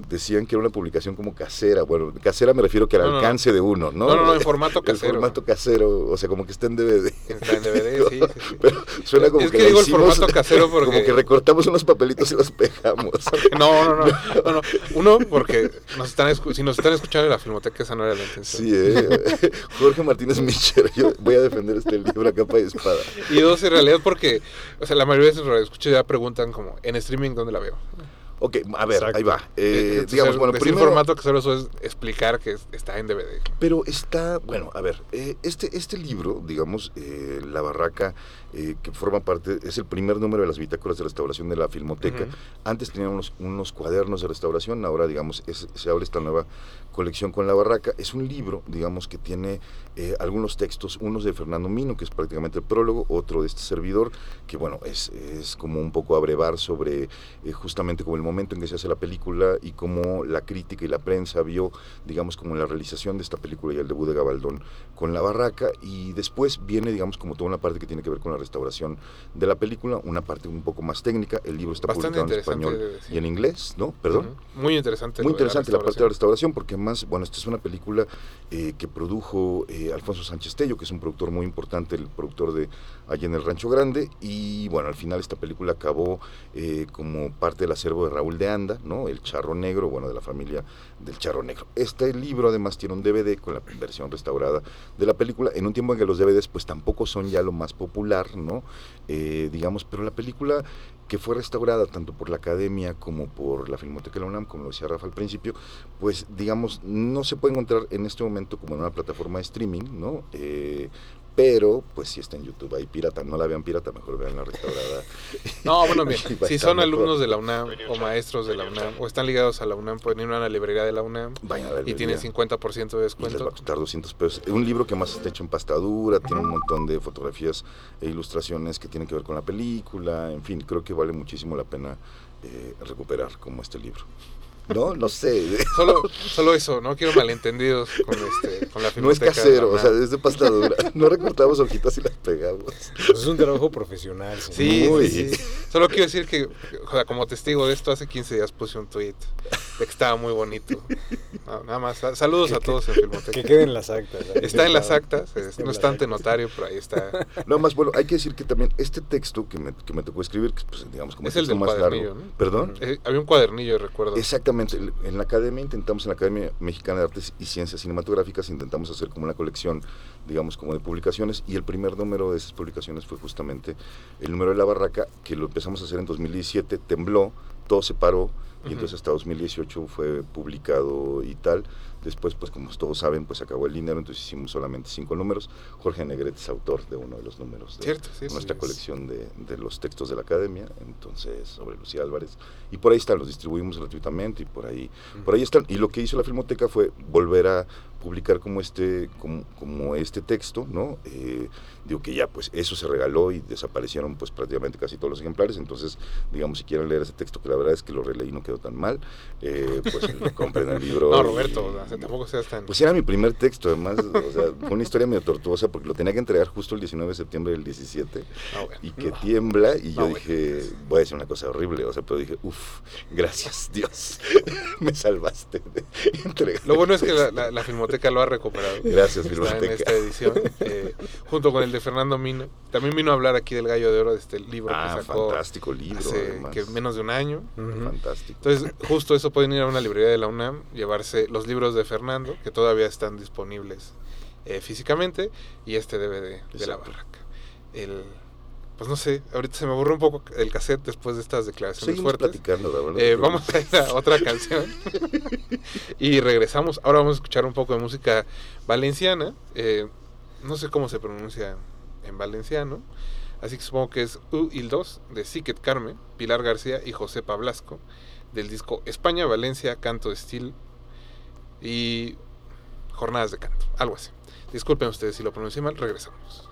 decían que era una publicación como casera, bueno, casera me refiero que al No, no, no. alcance de uno, ¿no? No, no, no, en formato casero. formato casero, o sea, como que está en DVD. Está en DVD, sí. Pero suena como Es que, que digo el formato casero porque- Como que recortamos unos papelitos y los pegamos. No, no, no, no, no. Uno, porque nos están si nos están escuchando en la filmoteca, esa no era la intención. Sí, ¿eh? Jorge Martínez Micher, yo voy a defender este libro a capa y espada. Y dos, en realidad, porque, o sea, la mayoría de sus radioescuchas ya preguntan como, en streaming, ¿dónde la veo? Ok, a ver, Exacto. ahí va. Eh, Entonces, digamos, bueno, primero... formato casero eso es explicar que es- está en DVD. Pero está, bueno, a ver, eh, este, este libro, digamos, eh, La Barraca, eh, que forma parte, es el primer número de las bitácoras de restauración de la Filmoteca. Antes tenían unos, unos cuadernos de restauración, ahora, digamos, es- se abre esta nueva colección con La Barraca. Es un libro, digamos, que tiene eh, algunos textos, unos de Fernando Mino, que es prácticamente el prólogo, otro de este servidor, que, bueno, es, es como un poco abrevar sobre eh, justamente como el momento en que se hace la película y cómo la crítica y la prensa vio, digamos, como la realización de esta película y el debut de Gabaldón con La Barraca. Y después viene, digamos, como toda una parte que tiene que ver con la restauración de la película, una parte un poco más técnica. El libro está Bastante publicado en español sí. y en inglés, ¿no? Perdón. Muy interesante. Muy interesante la parte de la restauración. porque más, bueno, esta es una película eh, que produjo eh, Alfonso Sánchez Tello, que es un productor muy importante, el productor de Allá en el Rancho Grande, y bueno, al final esta película acabó eh, como parte del acervo de Raúl de Anda, ¿no? El Charro Negro, bueno, de la familia del Charro Negro. Este libro además tiene un DVD con la versión restaurada de la película, en un tiempo en que los DVDs pues tampoco son ya lo más popular, ¿no? Eh, digamos, pero la película que fue restaurada tanto por la Academia como por la Filmoteca de la UNAM, como lo decía Rafa al principio, pues digamos, no se puede encontrar en este momento como en una plataforma de streaming, ¿no? Eh, pero pues si está en YouTube ahí pirata, no la vean pirata, mejor vean la restaurada. No, bueno, bien, Y va a si son mejor. alumnos de la UNAM o maestros de la UNAM o están ligados a la UNAM, pueden ir a una librería de la UNAM Vayan a la y tienen librería. 50% de Y les va a descuento. costar 200 pesos. Un libro que más está hecho en pastadura, tiene un montón de fotografías e ilustraciones que tienen que ver con la película. En fin, creo que vale muchísimo la pena eh, recuperar como este libro. No, no sé. Solo, solo eso, no quiero malentendidos con, este, con la No es casero, o sea, es de pastadura. No recortamos hojitas y las pegamos. Pues es un trabajo profesional. señor. Sí, Muy. sí, sí. Solo quiero decir que, o sea, como testigo de esto, hace 15 días puse un tweet de que estaba muy bonito. Nada más. sa- Saludos a todos en Filmoteca. Que queden las actas. Está en las actas, es- no está ante notario, pero ahí está. No, más bueno, hay que decir que también este texto que me, que me tocó escribir, que es, pues, digamos, como Es el más cuadernillo, largo. ¿no? ¿Perdón? Eh, había un cuadernillo, recuerdo. Exactamente. En la academia intentamos, en la Academia Mexicana de Artes y Ciencias Cinematográficas, intentamos hacer como una colección, digamos, como de publicaciones. Y el primer número de esas publicaciones fue justamente el número de la barraca, que lo empezamos a hacer en 2017, tembló, todo se paró. Y entonces hasta 2018 fue publicado y tal. Después, pues como todos saben, pues acabó el dinero, entonces hicimos solamente cinco números. Jorge Negret es autor de uno de los números de Cierto, sí, sí, nuestra es. colección de, de los textos de la academia, entonces sobre Lucía Álvarez. Y por ahí están, los distribuimos gratuitamente y por ahí, por ahí están. Y lo que hizo la Filmoteca fue volver a publicar como este, como, como este texto, ¿no? Eh, digo que ya pues eso se regaló y desaparecieron pues prácticamente casi todos los ejemplares, entonces digamos si quieren leer ese texto, que la verdad es que lo releí y no quedó tan mal, eh, pues compren el libro. No, y- Roberto, o sea, tampoco seas tan. pues era mi primer texto, además, o sea, fue una historia medio tortuosa porque lo tenía que entregar justo el 19 de septiembre del 17 No, bueno. y que tiembla y yo bueno. dije, voy a decir una cosa horrible, o sea, pero dije, uff, gracias Dios, me salvaste de entregar. Lo bueno es que la, la- la Filmoteca lo ha recuperado. Gracias, Está en Filmoteca. esta edición, eh, junto con el de Fernando Mino. También vino a hablar aquí del Gallo de Oro, de este libro Ah, que sacó fantástico libro, hace además. que menos de un año. Fantástico. Entonces, justo eso pueden ir a una librería de la UNAM, llevarse los libros de Fernando, que todavía están disponibles eh, físicamente, y este DVD de la barraca. El, pues no sé, ahorita se me aburre un poco el cassette después de estas declaraciones Seguimos fuertes. platicando, la verdad. Eh, vamos a ir a otra canción y regresamos. Ahora vamos a escuchar un poco de música valenciana. Eh, no sé cómo se pronuncia en valenciano. Así que supongo que es U il 2 de Siquet Carmen, Pilar García y José Pablasco del disco España, Valencia, Canto de Estil y Jornadas de Canto, algo así. Disculpen ustedes si lo pronuncié mal, regresamos.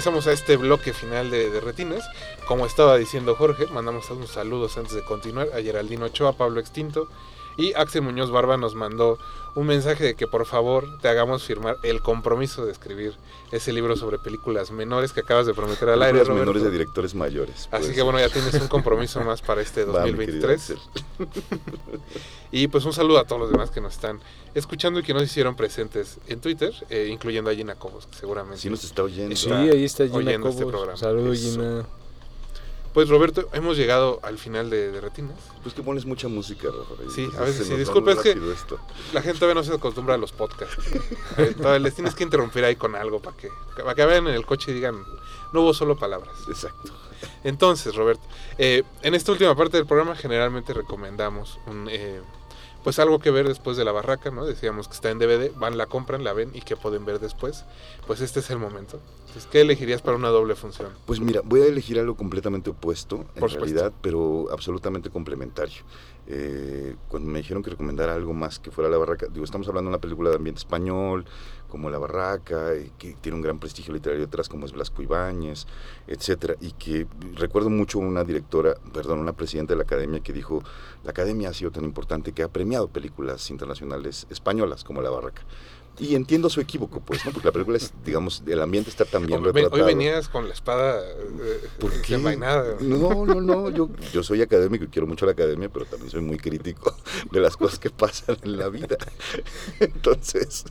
Regresamos a este bloque final de, de Retinas. Como estaba diciendo Jorge, mandamos unos saludos antes de continuar a Geraldino Ochoa, Pablo Extinto y Axel Muñoz Barba nos mandó un mensaje de que por favor te hagamos firmar el compromiso de escribir ese libro sobre películas menores que acabas de prometer al aire. Películas Roberto. menores de directores mayores. Así puede que bueno, ya tienes un compromiso más para este Va, mi querido 2023. Axel. Y pues un saludo a todos los demás que nos están escuchando y que nos hicieron presentes en Twitter, eh, incluyendo a Gina Cobos, que seguramente. Sí nos está oyendo. Sí, Sí, ahí está Gina oyendo este Cobos. programa. Saludos. Gina. Pues Roberto, hemos llegado al final de, de Retinas. Pues que pones mucha música, Rafa. y Sí, a veces sí. Disculpa, es que- esto. La gente todavía no se acostumbra a los podcasts. Todavía les tienes que interrumpir ahí con algo para que, para que vean en el coche y digan, no hubo solo palabras. Exacto. Entonces, Roberto, eh, en esta última parte del programa generalmente recomendamos un, eh, pues algo que ver después de la barraca, ¿no? Decíamos que está en DVD, van, la compran, la ven y que pueden ver después. Pues este es el momento. Entonces, ¿qué elegirías para una doble función? Pues mira, voy a elegir algo completamente opuesto, en Por supuesto. realidad, pero absolutamente complementario. Eh, cuando me dijeron que recomendara algo más que fuera La Barraca, digo, estamos hablando de una película de ambiente español, como La Barraca, que tiene un gran prestigio literario detrás, como es Blasco Ibáñez, etcétera, y que recuerdo mucho una directora, perdón, una presidenta de la academia que dijo, la academia ha sido tan importante que ha premiado películas internacionales españolas como La Barraca. Y entiendo su equívoco, pues, ¿no? Porque la película es, digamos, el ambiente está tan bien Hoy, ven- hoy retratado. venías con la espada eh, ¿Por qué? No, no, no, yo, yo soy académico y quiero mucho la academia, pero también soy muy crítico de las cosas que pasan en la vida. Entonces,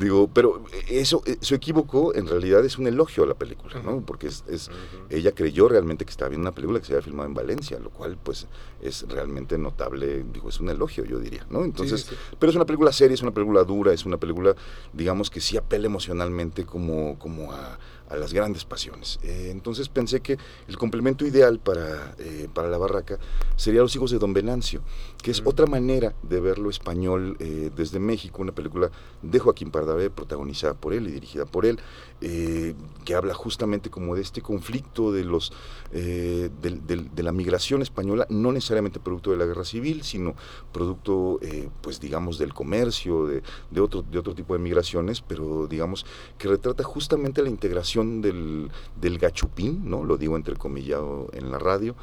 digo, pero eso, eh, su equívoco en realidad es un elogio a la película, ¿no? Porque es, es- ella creyó realmente que estaba viendo una película que se había filmado en Valencia, lo cual pues es realmente notable, digo, es un elogio, yo diría, ¿no? Entonces, sí, sí. pero es una película seria, es una película dura, es una película, digamos, que sí apela emocionalmente como, como a, a las grandes pasiones. Eh, entonces pensé que el complemento ideal para, eh, para La Barraca sería Los hijos de Don Venancio, que es otra manera de verlo español eh, desde México, una película de Joaquín Pardavé, protagonizada por él y dirigida por él, eh, que habla justamente como de este conflicto de los eh, de la migración española, no necesariamente producto de la guerra civil, sino producto, eh, pues digamos, del comercio, de, de otro, de otro tipo de migraciones, pero digamos que retrata justamente la integración del, del gachupín, ¿no? Lo digo entrecomillado en la radio,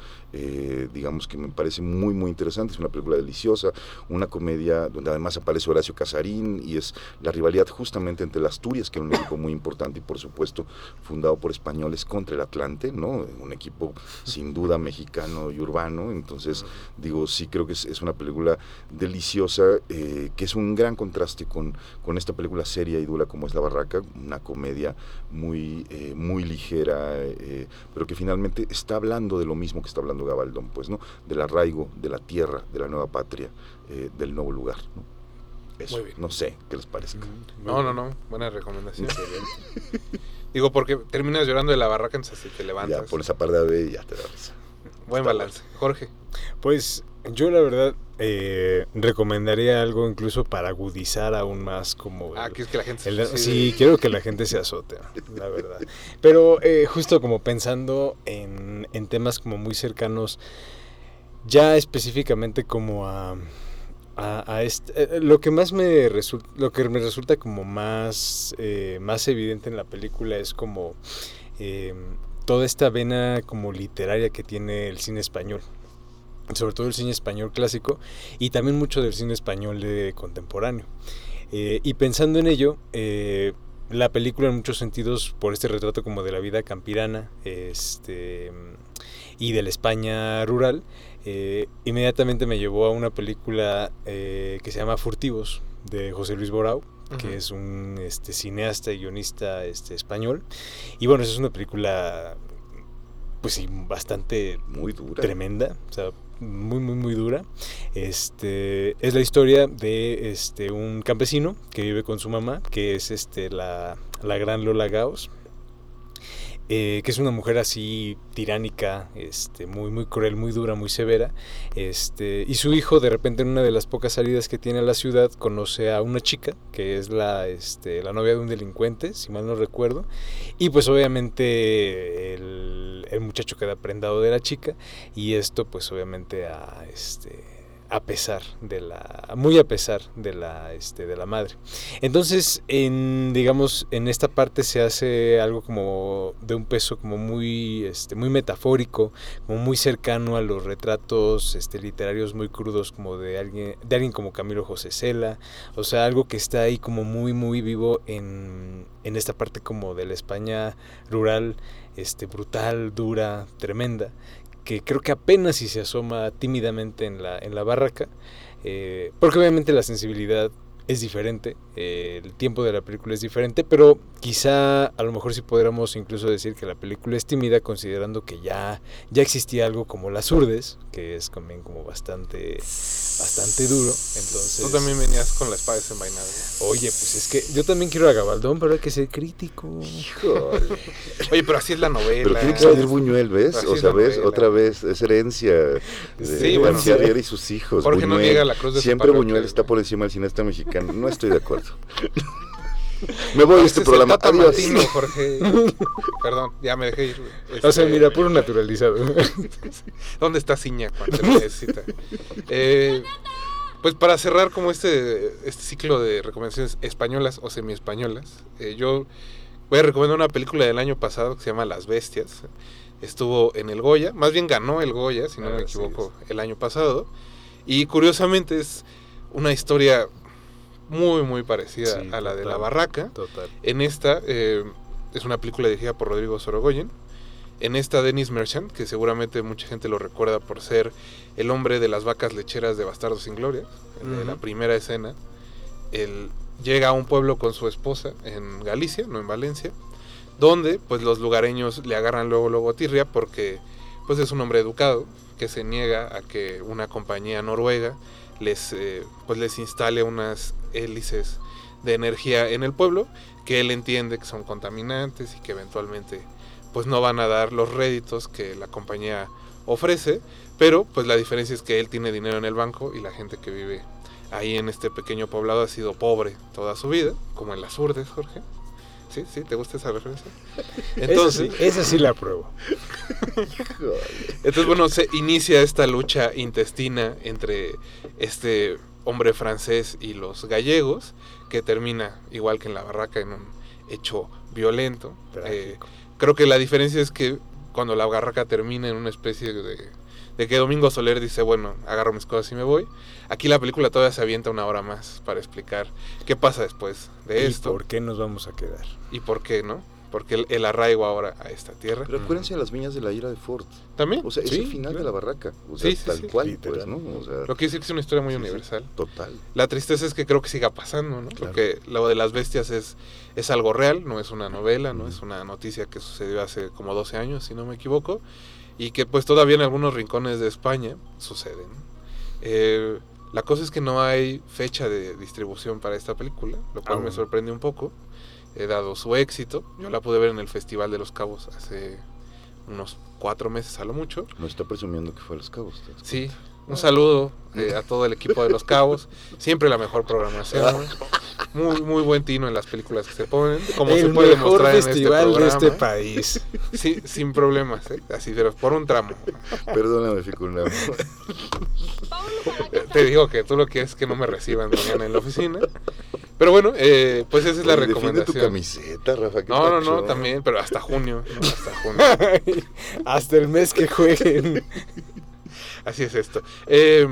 digamos que me parece muy, muy interesante, es una película deliciosa, una comedia donde además aparece Horacio Casarín y es la rivalidad justamente entre las Asturias, que era un equipo muy importante y por supuesto fundado por españoles contra el Atlante, ¿no? Un equipo sin duda mexicano y urbano, entonces digo, sí creo que es, es una película deliciosa, eh, que es un gran contraste con, con esta película seria y dura como es La Barraca, una comedia muy, eh, muy ligera, eh, pero que finalmente está hablando de lo mismo que está hablando Gabaldón, pues, ¿no? Del arraigo, de la tierra, de la nueva patria, eh, del nuevo lugar, ¿no? Eso, Muy bien. no sé qué les parezca. No, no, no. Buena recomendación. Digo, porque terminas llorando de la barraca, entonces te Ya levantas. pones a par de ave y ya te da risa. Buen está balance. Jorge. Pues yo la verdad eh, recomendaría algo incluso para agudizar aún más como... Ah, el- que es que la gente se el- suicide. sí, quiero que la gente se azote, la verdad. Pero eh, justo como pensando en, en temas como muy cercanos, ya específicamente como a... a- a este- eh, lo que más me resulta lo que me resulta como más eh, más evidente en la película es como eh, toda esta vena como literaria que tiene el cine español sobre todo el cine español clásico y también mucho del cine español de contemporáneo. Y pensando en ello, la película en muchos sentidos, por este retrato como de la vida campirana este, y de la España rural, eh, inmediatamente me llevó a una película eh, que se llama Furtivos, de José Luis Borau, que es un este, cineasta y guionista este, español. Y bueno, esa es una película, pues sí, bastante Muy dura. tremenda, o sea, muy, muy, muy dura. Este, es la historia de este, un campesino que vive con su mamá, que es este, la, la gran Lola Gauss, eh, que es una mujer así tiránica, este, muy, muy cruel, muy dura, muy severa. Este, y su hijo, de repente, en una de las pocas salidas que tiene a la ciudad, conoce a una chica, que es la, este, la novia de un delincuente, si mal no recuerdo. Y pues obviamente el, el muchacho queda prendado de la chica y esto pues obviamente a, este, a pesar de la muy a pesar de la este de la madre. Entonces en digamos en esta parte se hace algo como de un peso como muy este muy metafórico como muy cercano a los retratos este literarios muy crudos como de alguien de alguien como Camilo José Cela. O sea algo que está ahí como muy muy vivo en, en esta parte como de la España rural este brutal dura tremenda que creo que apenas si se asoma tímidamente en la, en la barraca, eh, porque obviamente la sensibilidad es diferente, eh, el tiempo de la película es diferente, pero quizá a lo mejor sí podríamos incluso decir que la película es tímida considerando que ya, ya existía algo como Las Urdes, que es también como bastante, bastante duro. Entonces, Tú también venías con la espada desenvainada. Oye, pues es que yo también quiero a Gabaldón, pero hay que ser crítico. Híjole. Oye, pero así es la novela. Pero tiene que salir Buñuel, ¿ves? O sea, ¿ves? novela. Otra vez, es herencia de Sí, bueno. García Riera y sus hijos. Jorge no Buñuel. niega la cruz de Siempre. Buñuel está por encima del cineasta mexicano. No estoy de acuerdo. Me voy de este programa. Tata Adiós. Martino, Jorge. Perdón, ya me dejé ir. güey. O sea, Este, mira, puro naturalizado. ¿Dónde está Ciña cuando lo necesita? Eh, pues para cerrar como este, este ciclo de recomendaciones españolas o semi-españolas, eh, yo voy a recomendar una película del año pasado que se llama Las Bestias. Estuvo en el Goya, más bien ganó el Goya, si no me Así equivoco, el año pasado. Y curiosamente es una historia muy, muy parecida Sí, a la de La. Barraca. Total. En esta eh, es una película dirigida por Rodrigo Sorogoyen. En esta Dennis Merchant, que seguramente mucha gente lo recuerda por ser el hombre de las vacas lecheras de Bastardos sin Gloria, el de la primera escena. Él llega a un pueblo con su esposa en Galicia, no en Valencia, donde pues los lugareños le agarran luego luego tirria porque pues es un hombre educado que se niega a que una compañía noruega les eh, pues les instale unas hélices de energía en el pueblo que él entiende que son contaminantes y que eventualmente pues no van a dar los réditos que la compañía ofrece, pero pues la diferencia es que él tiene dinero en el banco y la gente que vive ahí en este pequeño poblado ha sido pobre toda su vida, como en las urdes, Jorge. ¿Sí? ¿Sí? ¿Te gusta esa referencia? Entonces, esa sí la apruebo. entonces, bueno, se inicia esta lucha intestina entre este hombre francés y los gallegos, que termina, igual que en la barraca, en un hecho violento. Eh, creo que la diferencia es que cuando la barraca termina en una especie de, de que Domingo Soler dice, bueno, agarro mis cosas y me voy, aquí la película todavía se avienta una hora más para explicar qué pasa después de ¿Y esto por qué nos vamos a quedar? y por qué, ¿no? Porque el, el arraigo ahora a esta tierra. Pero acuérdense de las viñas de la ira de Ford. ¿También? O sea, es Sí, el final claro. de la barraca. O sea, Sí, sí, tal sí. cual, pues, ¿no? O sea, Lo que decir que es una historia muy sí, sí, universal. total. La tristeza es que creo que siga pasando, ¿no? Claro. Porque lo de las bestias es, es algo real, no es una novela, no es una noticia que sucedió hace como 12 años, si no me equivoco, y que pues todavía en algunos rincones de España sucede. ¿no? Eh, la cosa es que no hay fecha de distribución para esta película, lo cual me Aún. sorprende un poco, he dado su éxito. Yo la pude ver en el Festival de los Cabos hace unos cuatro meses a lo mucho. No está presumiendo que fue a Los Cabos. Sí, un saludo eh, a todo el equipo de Los Cabos. Siempre la mejor programación. Muy, muy buen tino en las películas que se ponen. Como se el puede mejor mostrar en festival este de este programa. país. Sí, sin problemas, ¿eh? Así, pero por un tramo. Perdóname, Ficuna. Eh, Te digo que tú lo que es que no me reciban mañana en la oficina. Pero bueno, eh, pues esa es la defiende tu recomendación. camiseta, Rafa. ¿qué No, no, no, también, pero hasta junio. ¿no? Hasta junio. Hasta el mes que jueguen. Así es esto. Eh,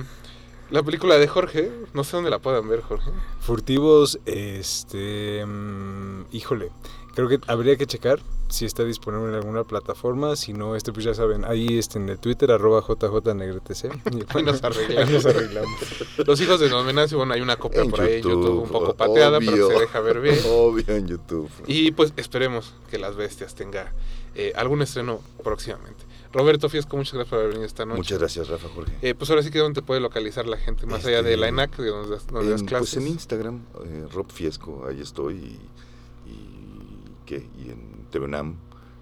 la película de Jorge, no sé dónde la puedan ver, Jorge. Furtivos, este. mm, híjole. Creo que habría que checar si está disponible en alguna plataforma. Si no, este, pues ya saben, ahí este, en el Twitter, arroba JJNegretC. Ahí nos arreglamos. Nos arreglamos. Los hijos de Don Venancio, bueno, hay una copia En por ahí en YouTube, un poco pateada, pero obvio. se deja ver bien. Obvio en YouTube. Y pues esperemos que Las Bestias tenga eh, algún estreno próximamente. Roberto Fiesco, muchas gracias por haber venido esta noche. Muchas gracias, Rafa Jorge. Eh, pues ahora sí que dónde te puede localizar la gente, más allá de la Este, ENAC, de donde, das- donde das En, clases. pues en Instagram, eh, Rob Fiesco, ahí estoy. Y, y, ¿qué? y en TVNAM,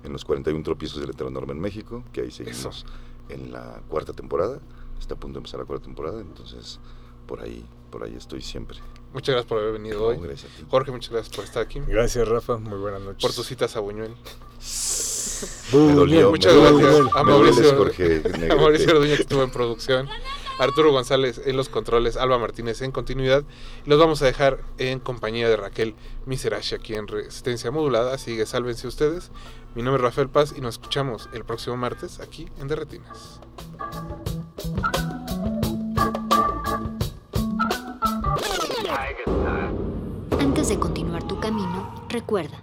en los 41 tropiezos del Eterno en México, que ahí seguimos en la cuarta temporada. Está a punto de empezar la cuarta temporada, entonces por ahí, por ahí estoy siempre. Muchas gracias por haber venido No, hoy. gracias a ti. Jorge, muchas gracias por estar aquí. Gracias, Rafa. Muy buenas noches. Por tus citas a Buñuel. Me dolió, Muchas me gracias me a Mauricio, Jorge a. Mauricio Orduña que estuvo en producción. Arturo González en los controles, Alba Martínez en continuidad. Y los vamos a dejar en compañía de Raquel Miserashi aquí en Resistencia Modulada. Así que sálvense ustedes. Mi nombre es Rafael Paz y nos escuchamos el próximo martes aquí en Derretinas. Antes de continuar tu camino, recuerda,